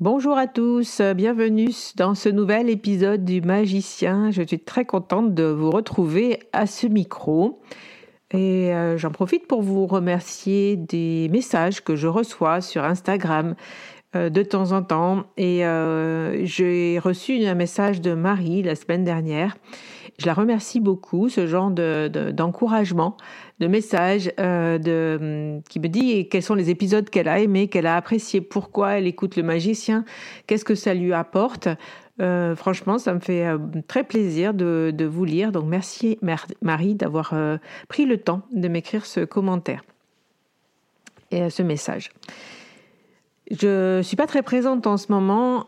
Bonjour à tous, bienvenue dans ce nouvel épisode du Magicien. Je suis très contente de vous retrouver à ce micro. Et euh, j'en profite pour vous remercier des messages que je reçois sur Instagram euh, de temps en temps. Et euh, j'ai reçu un message de Marie la semaine dernière. Je la remercie beaucoup, ce genre d'encouragement de messages euh, de, qui me dit quels sont les épisodes qu'elle a aimés, qu'elle a appréciés, pourquoi elle écoute le magicien, qu'est-ce que ça lui apporte. Euh, franchement, ça me fait euh, très plaisir de, de, vous lire. Donc merci Marie d'avoir pris le temps de m'écrire ce commentaire et ce message. Je suis pas très présente en ce moment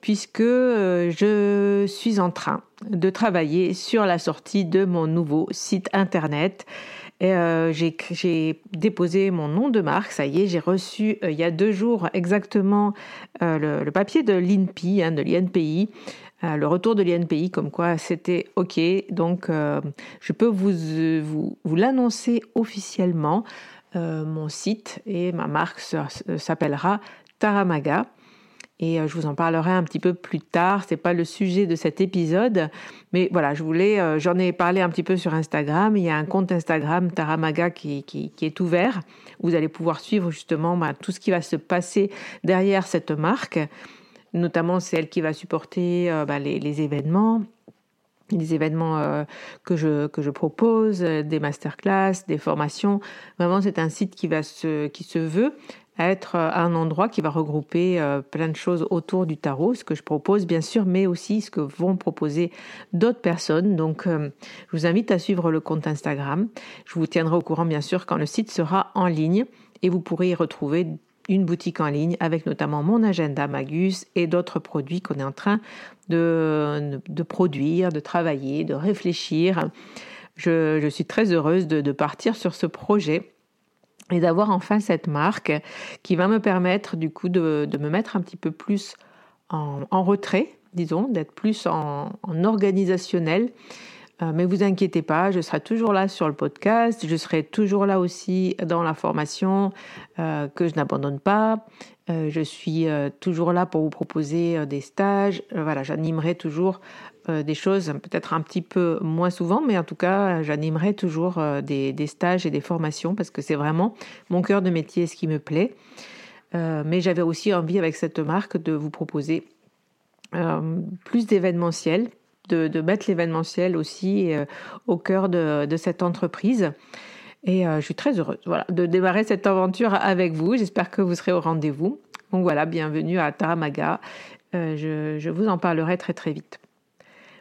puisque je suis en train de travailler sur la sortie de mon nouveau site internet et euh, j'ai déposé mon nom de marque, ça y est, j'ai reçu euh, il y a deux jours exactement euh, le, papier de l'INPI, hein, le retour de l'INPI, comme quoi c'était OK. Donc, je peux vous l'annoncer officiellement. Mon site et ma marque s'appellera Taramaga. Et euh, je vous en parlerai un petit peu plus tard. C'est pas le sujet de cet épisode, mais voilà, je voulais, euh, j'en ai parlé un petit peu sur Instagram. Il y a un compte Instagram Taramaga qui, qui, est ouvert. Vous allez pouvoir suivre justement bah, tout ce qui va se passer derrière cette marque, notamment celle qui va supporter euh, bah, les, événements les événements que, je, que je propose, des masterclass, des formations. Vraiment, c'est un site qui, va se, qui se veut être euh, un endroit qui va regrouper euh, plein de choses autour du tarot, ce que je propose bien sûr, mais aussi ce que vont proposer d'autres personnes. Donc, euh, je vous invite à suivre le compte Instagram. Je vous tiendrai au courant bien sûr quand le site sera en ligne et vous pourrez y retrouver une boutique en ligne avec notamment mon agenda Magus et d'autres produits qu'on est en train de, produire, de travailler, de réfléchir. Je, suis très heureuse de, partir sur ce projet et d'avoir enfin cette marque qui va me permettre du coup de, me mettre un petit peu plus en, en retrait, disons, d'être plus en, en organisationnel. Euh, mais vous inquiétez pas, je serai toujours là sur le podcast, je serai toujours là aussi dans la formation euh, que je n'abandonne pas. Euh, je suis toujours là pour vous proposer des stages. voilà, j'animerai toujours des choses peut-être un petit peu moins souvent, mais en tout cas, j'animerai toujours des, des, stages et des formations parce que c'est vraiment mon cœur de métier, ce qui me plaît. mais j'avais aussi envie avec cette marque de vous proposer plus d'événementiel, de, mettre l'événementiel aussi euh, au cœur de, cette entreprise. Et euh, je suis très heureuse voilà, de démarrer cette aventure avec vous. J'espère que vous serez au rendez-vous. Donc voilà, bienvenue à Taramaga. Euh, je, vous en parlerai très très vite.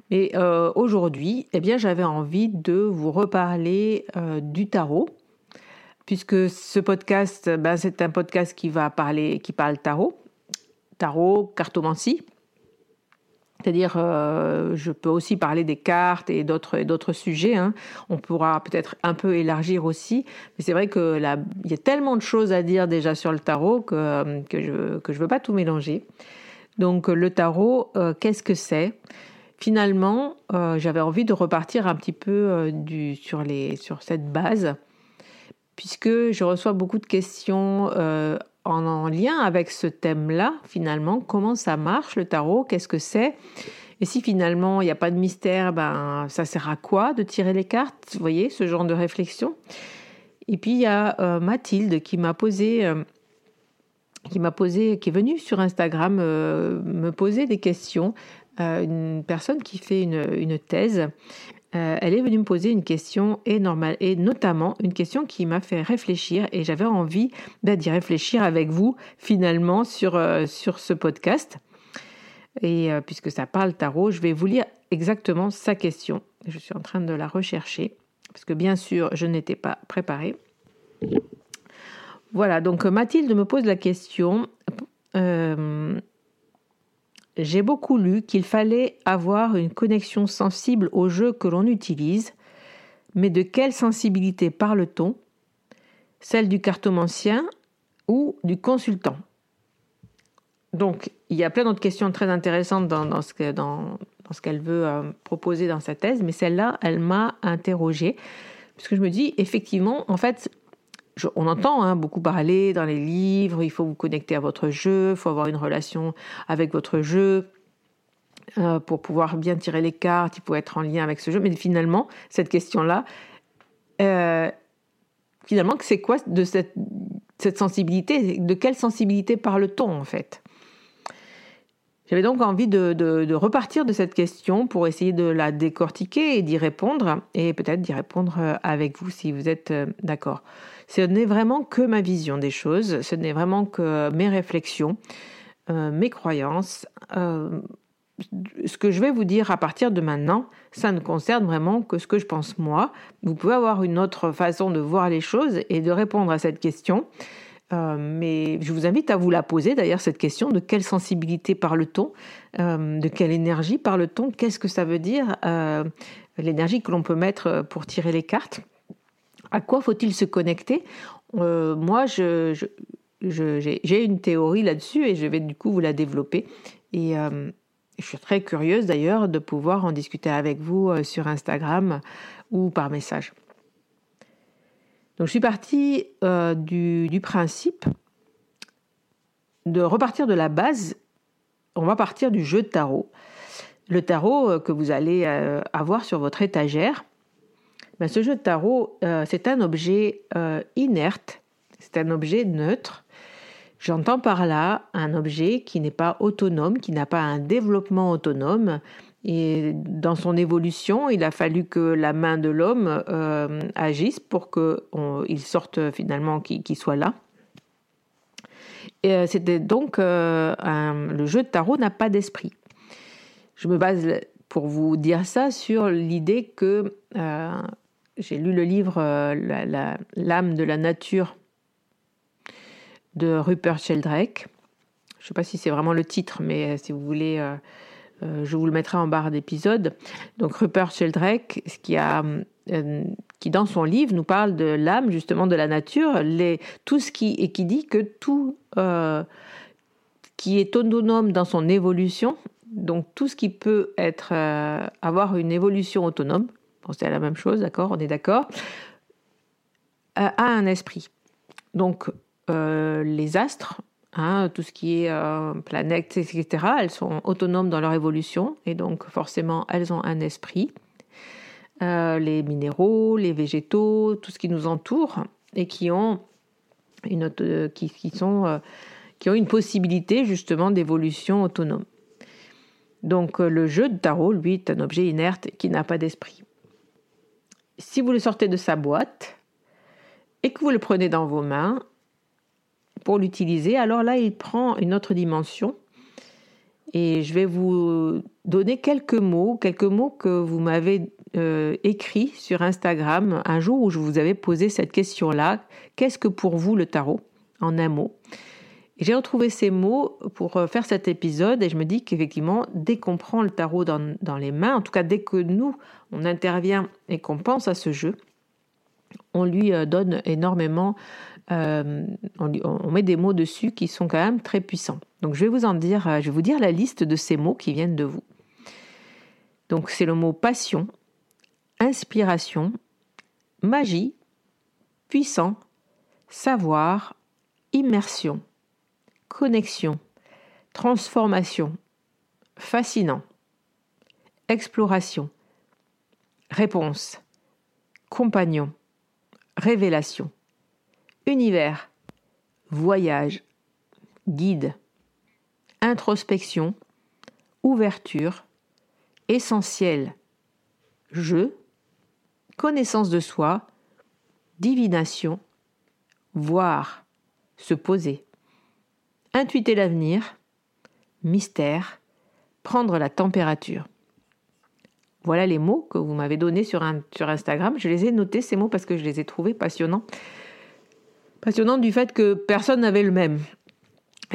Mais aujourd'hui, eh bien, j'avais envie de vous reparler du tarot, puisque ce podcast, ben, c'est un podcast qui va parler, qui parle tarot, tarot, cartomancie. C'est-à-dire, euh, je peux aussi parler des cartes et d'autres, d'autres sujets. Hein. On pourra peut-être un peu élargir aussi. Mais c'est vrai qu'il y a tellement de choses à dire déjà sur le tarot que, que je que veux pas tout mélanger. Donc, le tarot, euh, qu'est-ce que c'est? Finalement, euh, j'avais envie de repartir un petit peu sur, les, sur cette base, puisque je reçois beaucoup de questions en, lien avec ce thème-là, finalement, comment ça marche le tarot, qu'est-ce que c'est? Et si finalement il n'y a pas de mystère, ben ça sert à quoi de tirer les cartes Vous voyez, ce genre de réflexion? Et puis il y a euh, Mathilde qui m'a posé, euh, qui m'a posé, qui est venue sur Instagram euh, me poser des questions. Une personne qui fait une, thèse euh, elle est venue me poser une question et, normal, et notamment une question qui m'a fait réfléchir et j'avais envie bah, d'y réfléchir avec vous finalement sur, euh, sur ce podcast. Et euh, puisque ça parle tarot, je vais vous lire exactement sa question. Je suis en train de la rechercher parce que bien sûr, je n'étais pas préparée. Voilà, donc Mathilde me pose la question j'ai beaucoup lu qu'il fallait avoir une connexion sensible au jeu que l'on utilise, mais de quelle sensibilité parle-t-on? Celle du cartomancien ou du consultant? Donc, il y a plein d'autres questions très intéressantes dans, ce qu'elle veut euh, proposer dans sa thèse, mais celle-là, elle m'a interrogée, parce que je me dis, effectivement, en fait, on entend hein, beaucoup parler dans les livres, il faut vous connecter à votre jeu, il faut avoir une relation avec votre jeu euh, pour pouvoir bien tirer les cartes, il faut être en lien avec ce jeu. Mais finalement, cette question-là, euh, finalement, c'est quoi de cette, sensibilité De quelle sensibilité parle-t-on en fait? J'avais donc envie de, repartir de cette question pour essayer de la décortiquer et d'y répondre, et peut-être d'y répondre euh, avec vous si vous êtes d'accord. Ce n'est vraiment que ma vision des choses, ce n'est vraiment que mes réflexions, euh, mes croyances. Euh, ce que je vais vous dire à partir de maintenant, ça ne concerne vraiment que ce que je pense moi. Vous pouvez avoir une autre façon de voir les choses et de répondre à cette question. Euh, mais je vous invite à vous la poser d'ailleurs cette question de quelle sensibilité parle-t-on, de quelle énergie parle-t-on, qu'est-ce que ça veut dire l'énergie que l'on peut mettre pour tirer les cartes. À quoi faut-il se connecter? Euh, Moi, j'ai une théorie là-dessus et je vais du coup vous la développer. Et euh, je suis très curieuse d'ailleurs de pouvoir en discuter avec vous euh, sur Instagram ou par message. Donc je suis partie du, du, principe de repartir de la base. On va partir du jeu de tarot. Le tarot que vous allez avoir sur votre étagère ben, ce jeu de tarot, euh, c'est un objet euh, inerte, c'est un objet neutre. J'entends par là un objet qui n'est pas autonome, qui n'a pas un développement autonome. Et dans son évolution, il a fallu que la main de l'homme euh, agisse pour qu'il sorte finalement, qu'il soit là. Et c'était donc le jeu de tarot n'a pas d'esprit. Je me base pour vous dire ça sur l'idée que j'ai lu le livre euh, L'âme de la nature de Rupert Sheldrake. Je ne sais pas si c'est vraiment le titre, mais euh, si vous voulez, euh, je vous le mettrai en barre d'épisode. Donc Rupert Sheldrake, qui, dans son livre nous parle de l'âme, justement de la nature, tout ce qui, et qui dit que tout qui est autonome dans son évolution, donc tout ce qui peut être, avoir une évolution autonome, c'est la même chose, d'accord On est d'accord euh, A un esprit. Donc, euh, les astres Hein, tout ce qui est euh, planète, etc., elles sont autonomes dans leur évolution et donc forcément elles ont un esprit. Euh, les minéraux, les végétaux, tout ce qui nous entoure et qui ont une, euh, qui, sont, qui ont une possibilité justement d'évolution autonome. Donc le jeu de tarot, lui, est un objet inerte qui n'a pas d'esprit. Si vous le sortez de sa boîte et que vous le prenez dans vos mains, pour l'utiliser, alors là, il prend une autre dimension. Et je vais vous donner quelques mots, quelques mots que vous m'avez euh, écrits sur Instagram un jour où je vous avais posé cette question-là. Qu'est-ce que pour vous le tarot? En un mot. J'ai retrouvé ces mots pour euh, faire cet épisode et je me dis qu'effectivement, dès qu'on prend le tarot dans, les mains, en tout cas dès que nous, on intervient et qu'on pense à ce jeu, on lui euh, donne énormément euh, on, met des mots dessus qui sont quand même très puissants. Donc je vais vous en dire, je vais vous dire la liste de ces mots qui viennent de vous. Donc c'est le mot passion, inspiration, magie, puissant, savoir, immersion, connexion, transformation, fascinant, exploration, réponse, compagnon, révélation univers, voyage, guide, introspection, ouverture, essentiel, jeu, connaissance de soi, divination, voir, se poser, intuiter l'avenir, mystère, prendre la température. Voilà les mots que vous m'avez donnés sur, Instagram. Je les ai notés, ces mots, parce que je les ai trouvés passionnants passionnant du fait que personne n'avait le même.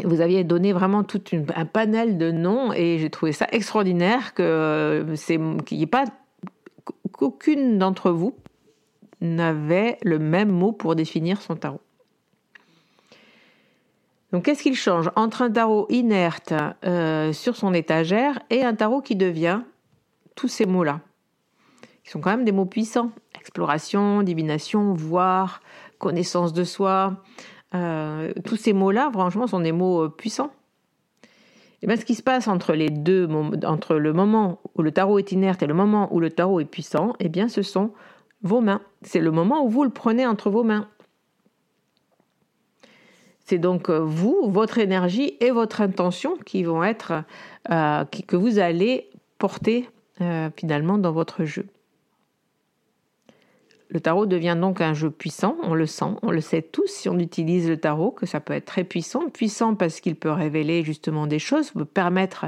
Vous aviez donné vraiment tout un panel de noms et j'ai trouvé ça extraordinaire que c'est qu'il n'y ait pas qu'aucune d'entre vous n'avait le même mot pour définir son tarot. Donc qu'est-ce qu'il change entre un tarot inerte euh, sur son étagère et un tarot qui devient tous ces mots-là Qui sont quand même des mots puissants. Exploration, divination, voir, connaissance de soi, euh, tous ces mots-là, franchement, sont des mots euh, puissants. Et bien, ce qui se passe entre les deux, entre le moment où le tarot est inerte et le moment où le tarot est puissant, eh bien, ce sont vos mains. C'est le moment où vous le prenez entre vos mains. C'est donc euh, vous, votre énergie et votre intention qui vont être, que vous allez porter finalement dans votre jeu. Le tarot devient donc un jeu puissant, on le sent, on le sait tous si on utilise le tarot, que ça peut être très puissant. Puissant parce qu'il peut révéler justement des choses, peut permettre,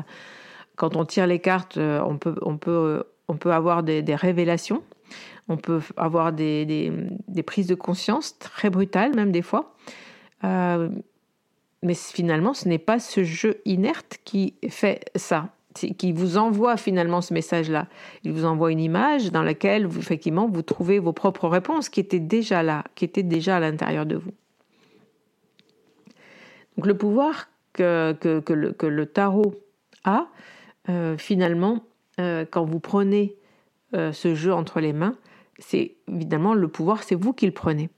quand on tire les cartes, euh, euh, on peut avoir des, révélations, on peut avoir des, prises de conscience très brutales même des fois. Euh, mais finalement, ce n'est pas ce jeu inerte qui fait ça qui vous envoie finalement ce message-là. Il vous envoie une image dans laquelle, vous, effectivement, vous trouvez vos propres réponses qui étaient déjà là, qui étaient déjà à l'intérieur de vous. Donc le pouvoir que, le, tarot a, euh, finalement, euh, quand vous prenez ce jeu entre les mains, c'est évidemment le pouvoir, c'est vous qui le prenez.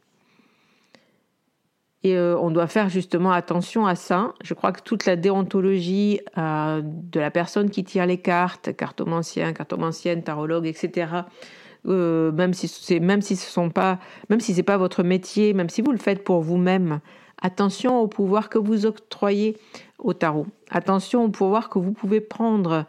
Et euh, on doit faire justement attention à ça. Je crois que toute la déontologie euh, de la personne qui tire les cartes, cartomancien, cartomancienne, tarologue, etc. Euh, même si c'est même si ce sont pas, même si c'est pas votre métier, même si vous le faites pour vous-même, attention au pouvoir que vous octroyez au tarot. Attention au pouvoir que vous pouvez prendre.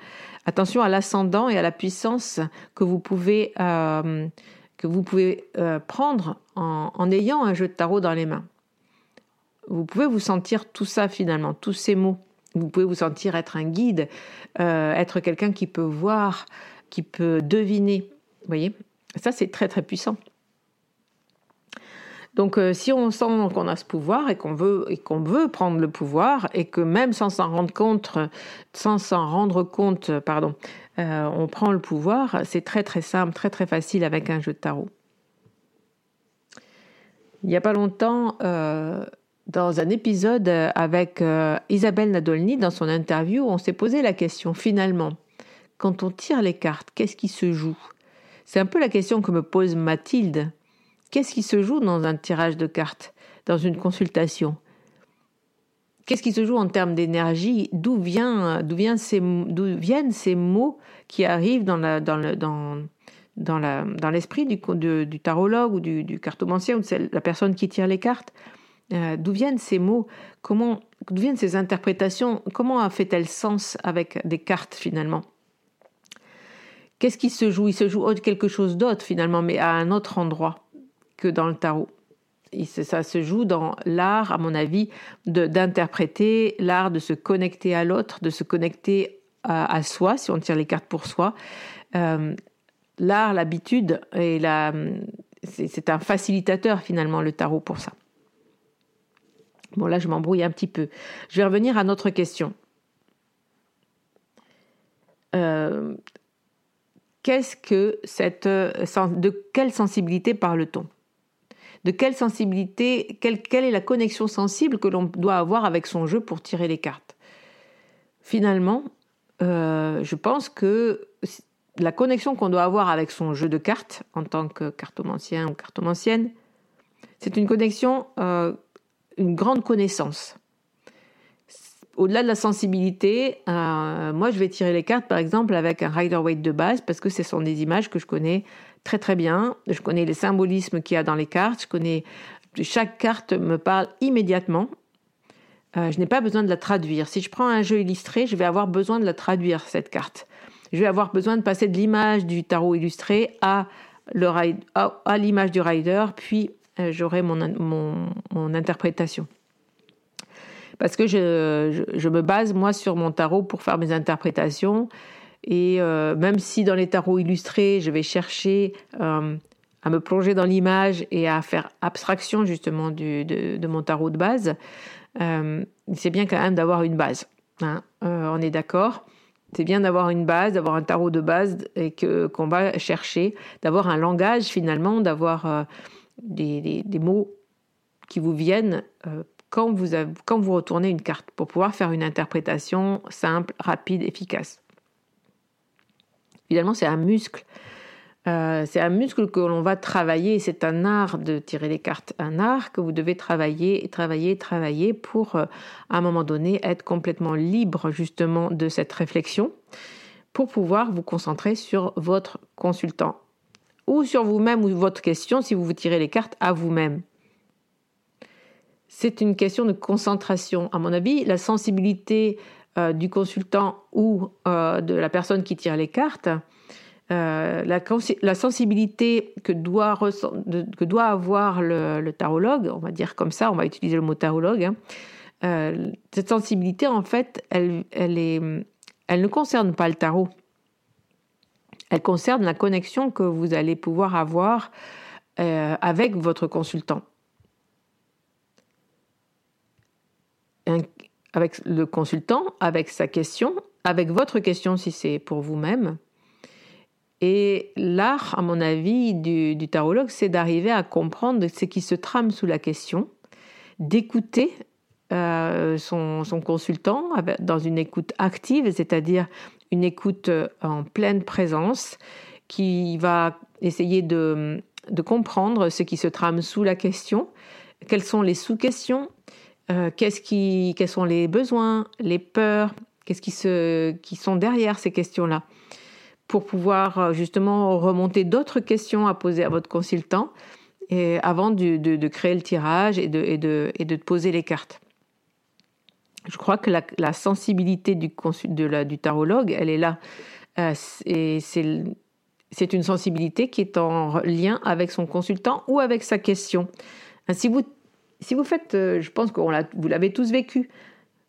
Attention à l'ascendant et à la puissance que vous pouvez que vous pouvez prendre en ayant un jeu de tarot dans les mains vous pouvez vous sentir tout ça finalement, tous ces mots. Vous pouvez vous sentir être un guide, euh, être quelqu'un qui peut voir, qui peut deviner. Vous voyez? Ça, c'est très très puissant. Donc, euh, si on sent qu'on a ce pouvoir et qu'on veut et qu'on veut prendre le pouvoir et que même sans s'en rendre compte, sans s'en rendre compte, pardon, euh, on prend le pouvoir, c'est très très simple, très très facile avec un jeu de tarot. Il n'y a pas longtemps, dans un épisode avec euh, Isabelle Nadolny, dans son interview, on s'est posé la question finalement, quand on tire les cartes, qu'est-ce qui se joue? C'est un peu la question que me pose Mathilde. Qu'est-ce qui se joue dans un tirage de cartes, dans une consultation? Qu'est-ce qui se joue en termes d'énergie? D'où viennent ces mots qui arrivent dans l'esprit du, du tarologue ou du, du cartomancien ou de la personne qui tire les cartes? Euh, D'où viennent ces mots? Comment d'où viennent ces interprétations? Comment fait-elle sens avec des cartes finalement? Qu'est-ce qui se joue? Il se joue quelque chose d'autre finalement, mais à un autre endroit que dans le tarot. Ça se joue dans l'art, à mon avis, d'interpréter, l'art de se connecter à l'autre, de se connecter à, soi, si on tire les cartes pour soi. Euh, l'art, l'habitude, et la, c'est un facilitateur finalement, le tarot pour ça. Bon, là, je m'embrouille un petit peu. Je vais revenir à notre question. Euh, qu'est-ce que cette, de quelle sensibilité parle-t-on? De quelle sensibilité, quelle, est la connexion sensible que l'on doit avoir avec son jeu pour tirer les cartes? Finalement, euh, je pense que la connexion qu'on doit avoir avec son jeu de cartes en tant que cartomancien ou cartomancienne, c'est une connexion, euh, une grande connaissance. Au-delà de la sensibilité, euh, moi je vais tirer les cartes par exemple avec un Rider Waite de base parce que ce sont des images que je connais très très bien. Je connais les symbolismes qu'il y a dans les cartes. Je connais chaque carte me parle immédiatement. Euh, je n'ai pas besoin de la traduire. Si je prends un jeu illustré, je vais avoir besoin de la traduire cette carte. Je vais avoir besoin de passer de l'image du tarot illustré à l'image du rider, puis j'aurai mon, mon, interprétation. Parce que je, je, me base, moi, sur mon tarot pour faire mes interprétations. Et euh, même si dans les tarots illustrés, je vais chercher euh, à me plonger dans l'image et à faire abstraction justement de, mon tarot de base, euh, c'est bien quand même d'avoir une base. Hein. on est d'accord c'est bien d'avoir une base, d'avoir un tarot de base et que qu'on va chercher, d'avoir un langage finalement, d'avoir des, mots qui vous viennent quand vous, quand vous retournez une carte pour pouvoir faire une interprétation simple, rapide, efficace. Finalement, c'est un muscle. Euh, c'est un muscle que l'on va travailler. C'est un art de tirer les cartes, un art que vous devez travailler et travailler, travailler pour, euh, à un moment donné, être complètement libre justement de cette réflexion pour pouvoir vous concentrer sur votre consultant ou sur vous-même ou votre question si vous vous tirez les cartes à vous-même. C'est une question de concentration. À mon avis, la sensibilité euh, du consultant ou euh, de la personne qui tire les cartes, euh, la, sensibilité que doit, que doit avoir le, tarologue, on va dire comme ça, on va utiliser le mot tarologue, hein, cette sensibilité, en fait, elle, elle, ne concerne pas le tarot. Elle concerne la connexion que vous allez pouvoir avoir avec votre consultant. avec le consultant, avec sa question, avec votre question si c'est pour vous-même. Et l'art, à mon avis, du, tarologue, c'est d'arriver à comprendre ce qui se trame sous la question, d'écouter euh, son, consultant dans une écoute active, c'est-à-dire une écoute euh, en pleine présence, qui va essayer de, de comprendre ce qui se trame sous la question, quelles sont les sous-questions, euh, qu'est-ce qui, quels sont les besoins, les peurs, qu'est-ce qui, se, qui sont derrière ces questions-là, pour pouvoir euh, justement remonter d'autres questions à poser à votre consultant et avant de, de, créer le tirage et de, et, de, et de poser les cartes. Je crois que la, sensibilité du, tarologue, elle est là. Euh, et c'est une sensibilité qui est en lien avec son consultant ou avec sa question. Si vous si vous faites, euh, je pense que vous l'avez tous vécu,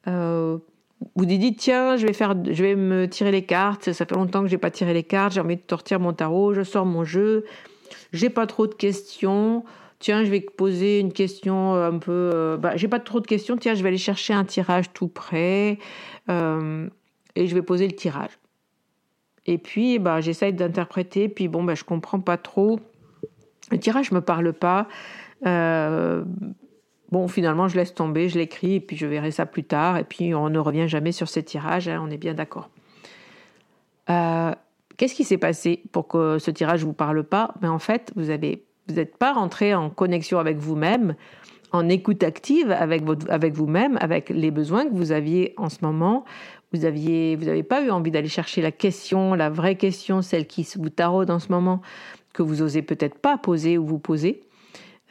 euh, vous dites tiens, je vais, faire, je vais me tirer les cartes, ça fait longtemps que j'ai pas tiré les cartes, j'ai envie de sortir mon tarot, je sors mon jeu, j'ai pas trop de questions, tiens, je vais poser une question un peu, euh, bah, j'ai pas trop de questions, tiens, je vais aller chercher un tirage tout près et je vais poser le tirage. Et puis, bah, j'essaye d'interpréter, puis bon, bah, je comprends pas trop. Le tirage me parle pas. Bon, finalement, je laisse tomber, je l'écris, et puis je verrai ça plus tard, et puis on ne revient jamais sur ces tirages, hein, on est bien d'accord. Euh, qu'est-ce qui s'est passé pour que ce tirage ne vous parle pas? Mais ben, En fait, vous n'êtes pas rentré en connexion avec vous-même, en écoute active avec, vous-même, avec les besoins que vous aviez en ce moment. Vous vous n'avez pas eu envie d'aller chercher la question, la vraie question, celle qui vous taraude en ce moment, que vous osez peut-être pas poser ou vous poser.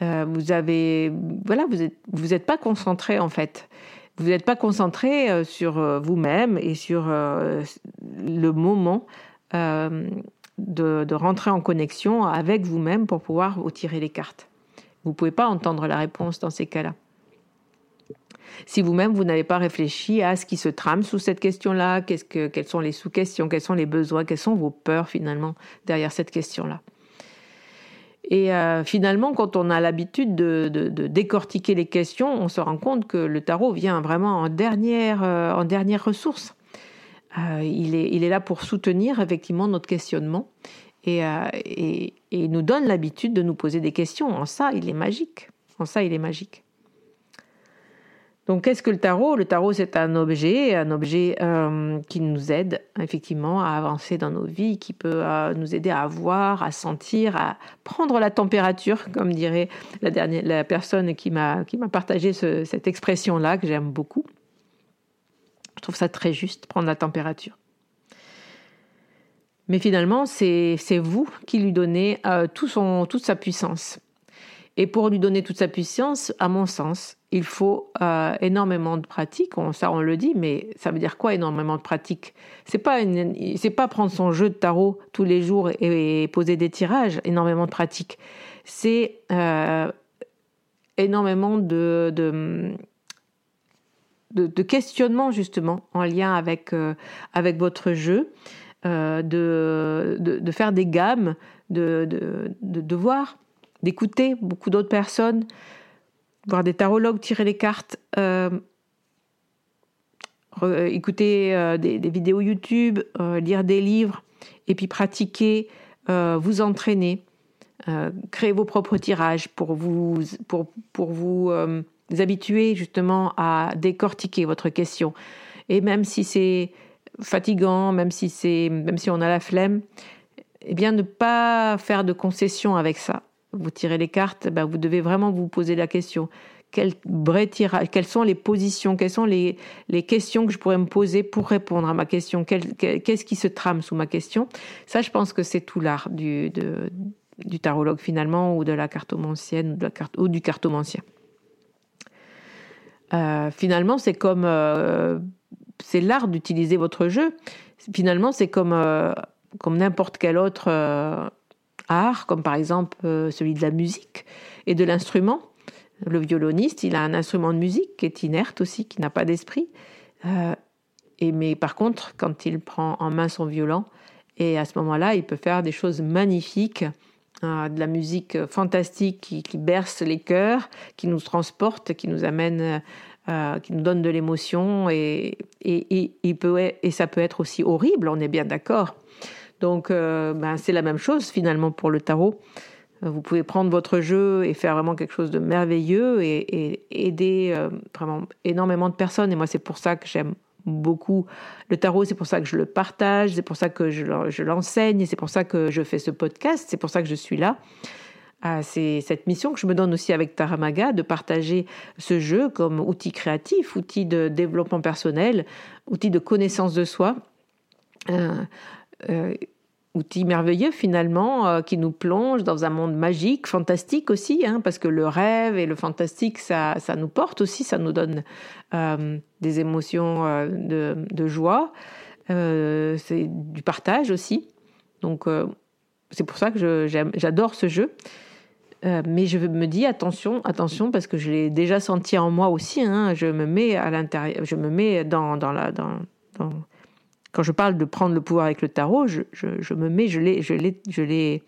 Euh, vous avez, voilà, vous êtes, vous n'êtes pas concentré en fait. Vous n'êtes pas concentré euh, sur euh, vous-même et sur le moment de, rentrer en connexion avec vous-même pour pouvoir vous tirer les cartes. Vous ne pouvez pas entendre la réponse dans ces cas-là. Si vous-même, vous, n'avez pas réfléchi à ce qui se trame sous cette question-là, qu'est-ce que, quelles sont les sous-questions, quels sont les besoins, quelles sont vos peurs finalement derrière cette question-là. Et euh, finalement, quand on a l'habitude de, décortiquer les questions, on se rend compte que le tarot vient vraiment en dernière, euh, en dernière ressource. Euh, il, est, là pour soutenir effectivement notre questionnement et, et nous donne l'habitude de nous poser des questions. En ça, il est magique. En ça, il est magique. Donc, qu'est-ce que le tarot? Le tarot, c'est un objet, un objet euh, qui nous aide effectivement à avancer dans nos vies, qui peut euh, nous aider à voir, à sentir, à prendre la température, comme dirait la personne qui m'a partagé cette expression-là, que j'aime beaucoup. Je trouve ça très juste, prendre la température. Mais finalement, c'est vous qui lui donnez euh, toute sa puissance. Et pour lui donner toute sa puissance, à mon sens, il faut euh, énormément de pratique. Ça, on le dit, mais ça veut dire quoi énormément de pratique C'est pas pas prendre son jeu de tarot tous les jours et, poser des tirages. Énormément de pratique. C'est euh, énormément de, de, questionnement justement en lien avec euh, avec votre jeu, de, de, faire des gammes, de, de, voir d'écouter beaucoup d'autres personnes, voir des tarologues tirer les cartes, euh, euh, écouter euh, des, vidéos YouTube, lire des livres, et puis pratiquer, vous entraîner, créer vos propres tirages pour vous, pour, pour vous habituer justement à décortiquer votre question. Et même si c'est fatigant, même si, c'est, même si on a la flemme, eh bien ne pas faire de concessions avec ça vous tirez les cartes, ben vous devez vraiment vous poser la question. Quel vrai tirage, quelles sont les positions, quelles sont les, les, questions que je pourrais me poser pour répondre à ma question? Qu'est-ce qui se trame sous ma question? Ça, je pense que c'est tout l'art du, du tarologue finalement, ou de la cartomancienne, ou, de la carte, ou du cartomancien. Euh, finalement, c'est comme... Euh, c'est l'art d'utiliser votre jeu. Finalement, c'est comme, euh, comme n'importe quel autre art, comme par exemple celui de la musique et de l'instrument. Le violoniste, il a un instrument de musique qui est inerte aussi, qui n'a pas d'esprit. Et mais par contre, quand il prend en main son violon, et à ce moment-là, il peut faire des choses magnifiques, de la musique fantastique qui, berce les cœurs, qui nous transporte, qui nous amène, qui nous donne de l'émotion, et, et, il peut, et ça peut être aussi horrible, on est bien d'accord. Donc, euh, ben, c'est la même chose finalement pour le tarot. Euh, vous pouvez prendre votre jeu et faire vraiment quelque chose de merveilleux et, aider euh, vraiment énormément de personnes. Et moi, c'est pour ça que j'aime beaucoup le tarot, c'est pour ça que je le partage, c'est pour ça que je, l'enseigne, c'est pour ça que je fais ce podcast, c'est pour ça que je suis là. Ah, c'est cette mission que je me donne aussi avec Taramaga, de partager ce jeu comme outil créatif, outil de développement personnel, outil de connaissance de soi. Euh, outil merveilleux finalement euh, qui nous plonge dans un monde magique, fantastique aussi, hein, parce que le rêve et le fantastique, ça, ça nous porte aussi, ça nous donne euh, des émotions de, de, joie, c'est du partage aussi. Donc c'est pour ça que j'adore ce jeu. mais je me dis attention, attention, parce que je l'ai déjà senti en moi aussi. Hein, je me mets à l'intérieur, je me mets dans, dans la dans, dans quand je parle de prendre le pouvoir avec le tarot, je, me mets, je l'ai, je l'ai, je l'ai,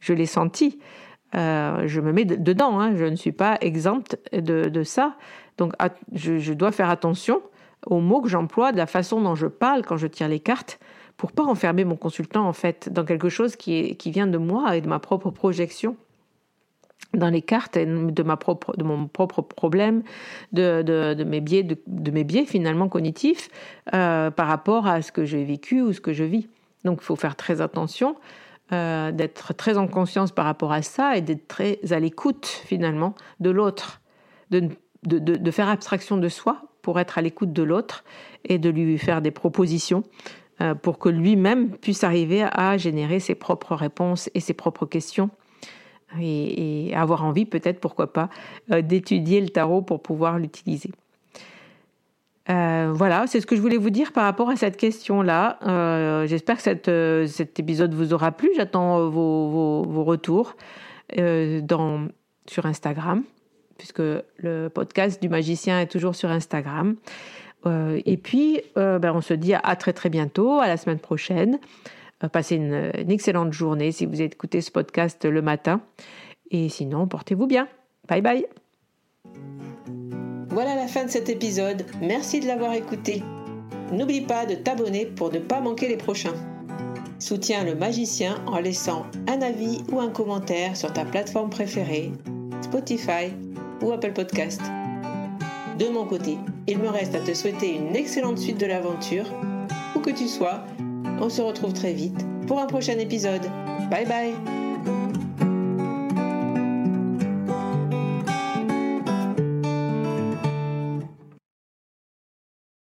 je l'ai senti. Euh, je me mets dedans. Hein. je ne suis pas exempte de, ça. Donc, je, dois faire attention aux mots que j'emploie, de la façon dont je parle quand je tire les cartes, pour pas enfermer mon consultant en fait dans quelque chose qui, vient de moi et de ma propre projection dans les cartes de, ma propre, de mon propre problème, de, de, mes, biais, de, mes biais finalement cognitifs euh, par rapport à ce que j'ai vécu ou ce que je vis. Donc il faut faire très attention, euh, d'être très en conscience par rapport à ça et d'être très à l'écoute finalement de l'autre. de, faire abstraction de soi pour être à l'écoute de l'autre et de lui faire des propositions euh, pour que lui-même puisse arriver à générer ses propres réponses et ses propres questions et, avoir envie peut-être, pourquoi pas, euh, d'étudier le tarot pour pouvoir l'utiliser. Euh, voilà, c'est ce que je voulais vous dire par rapport à cette question-là. J'espère que cet épisode vous aura plu. J'attends vos, retours sur Instagram puisque le podcast du magicien est toujours sur Instagram. Euh, et puis, euh, ben, on se dit à très très bientôt, à la semaine prochaine. Euh, passez une, excellente journée si vous écoutez ce podcast le matin. Et sinon, portez-vous bien. Bye bye. Voilà la fin de cet épisode. Merci de l'avoir écouté. N'oublie pas de t'abonner pour ne pas manquer les prochains. Soutiens le magicien en laissant un avis ou un commentaire sur ta plateforme préférée, Spotify, ou Apple Podcast. De mon côté, il me reste à te souhaiter une excellente suite de l'aventure. Où que tu sois, on se retrouve très vite pour un prochain épisode. Bye bye